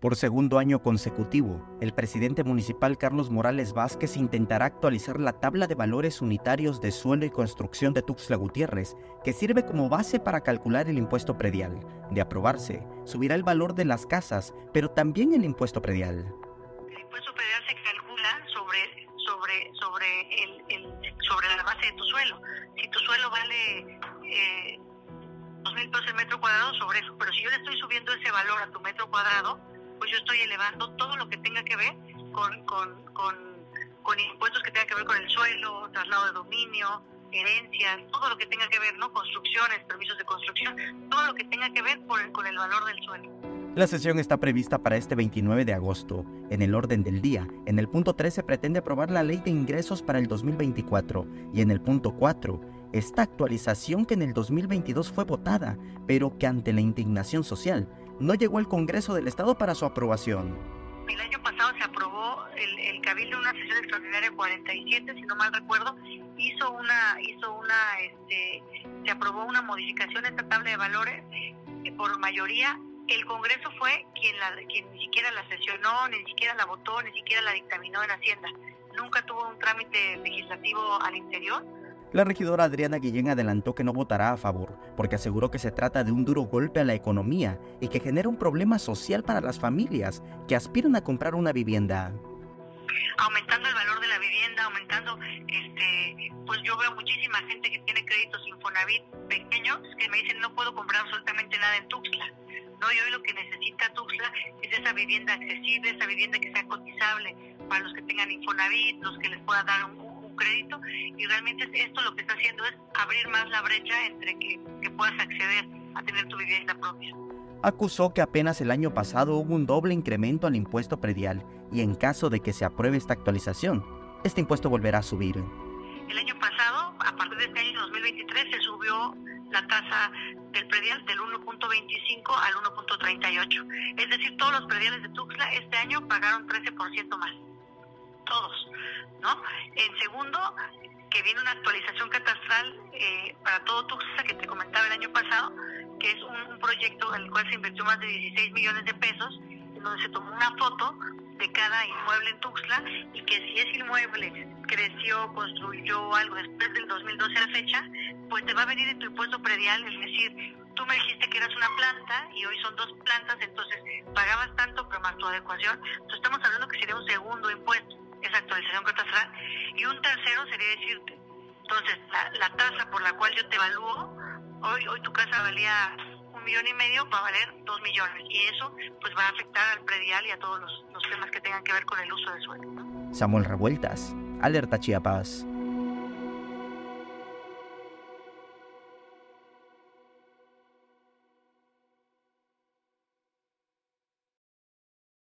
Por segundo año consecutivo, el presidente municipal Carlos Morales Vázquez intentará actualizar la tabla de valores unitarios de suelo y construcción de Tuxtla Gutiérrez, que sirve como base para calcular el impuesto predial. De aprobarse, subirá el valor de las casas, pero también el impuesto predial. El impuesto predial se calcula sobre, sobre, sobre, el, sobre la base de tu suelo. Si tu suelo vale... Eh, mil pesos el metro cuadrado sobre eso, pero si yo le estoy subiendo ese valor a tu metro cuadrado, pues yo estoy elevando todo lo que tenga que ver con, con, con, impuestos que tengan que ver con el suelo, traslado de dominio, herencias, todo lo que tenga que ver, ¿no? Construcciones, permisos de construcción, todo lo que tenga que ver con el, con el valor del suelo. La sesión está prevista para este 29 de agosto. En el orden del día, en el punto 3 se pretende aprobar la ley de ingresos para el 2024 y en el punto 4, esta actualización que en el 2022 fue votada, pero que ante la indignación social no llegó al Congreso del Estado para su aprobación. El año pasado se aprobó el, el Cabildo una sesión extraordinaria 47, si no mal recuerdo, hizo una, hizo una, este, se aprobó una modificación en esta tabla de valores eh, por mayoría. El Congreso fue quien, la, quien ni siquiera la sesionó, ni siquiera la votó, ni siquiera la dictaminó en Hacienda. Nunca tuvo un trámite legislativo al interior la regidora Adriana Guillén adelantó que no votará a favor, porque aseguró que se trata de un duro golpe a la economía y que genera un problema social para las familias que aspiran a comprar una vivienda. Aumentando el valor de la vivienda, aumentando, este, pues yo veo muchísima gente que tiene créditos Infonavit pequeños que me dicen no puedo comprar absolutamente nada en Tuxtla. No, yo lo que necesita Tuxtla es esa vivienda accesible, esa vivienda que sea cotizable para los que tengan Infonavit, los que les pueda dar un crédito y realmente esto lo que está haciendo es abrir más la brecha entre que, que puedas acceder a tener tu vivienda propia. Acusó que apenas el año pasado hubo un doble incremento al impuesto predial y en caso de que se apruebe esta actualización, este impuesto volverá a subir. El año pasado, a partir de este año 2023, se subió la tasa del predial del 1.25 al 1.38. Es decir, todos los prediales de Tuxtla este año pagaron 13% más todos, ¿no? En segundo, que viene una actualización catastral eh, para todo Tuxtla que te comentaba el año pasado, que es un, proyecto en el cual se invirtió más de 16 millones de pesos, en donde se tomó una foto de cada inmueble en Tuxtla y que si ese inmueble creció, construyó algo después del 2012 a la fecha, pues te va a venir en tu impuesto predial, es decir, tú me dijiste que eras una planta y hoy son dos plantas, entonces pagabas tanto pero más tu adecuación, entonces estamos hablando que sería un segundo impuesto esa actualización catastral, y un tercero sería decirte, entonces, la, tasa por la cual yo te evalúo, hoy, hoy tu casa valía un millón y medio, va a valer dos millones, y eso pues va a afectar al predial y a todos los, los temas que tengan que ver con el uso del suelo. Samuel Revueltas, Alerta Chiapas.